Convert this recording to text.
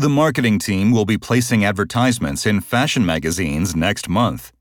The marketing team will be placing advertisements in fashion magazines next month.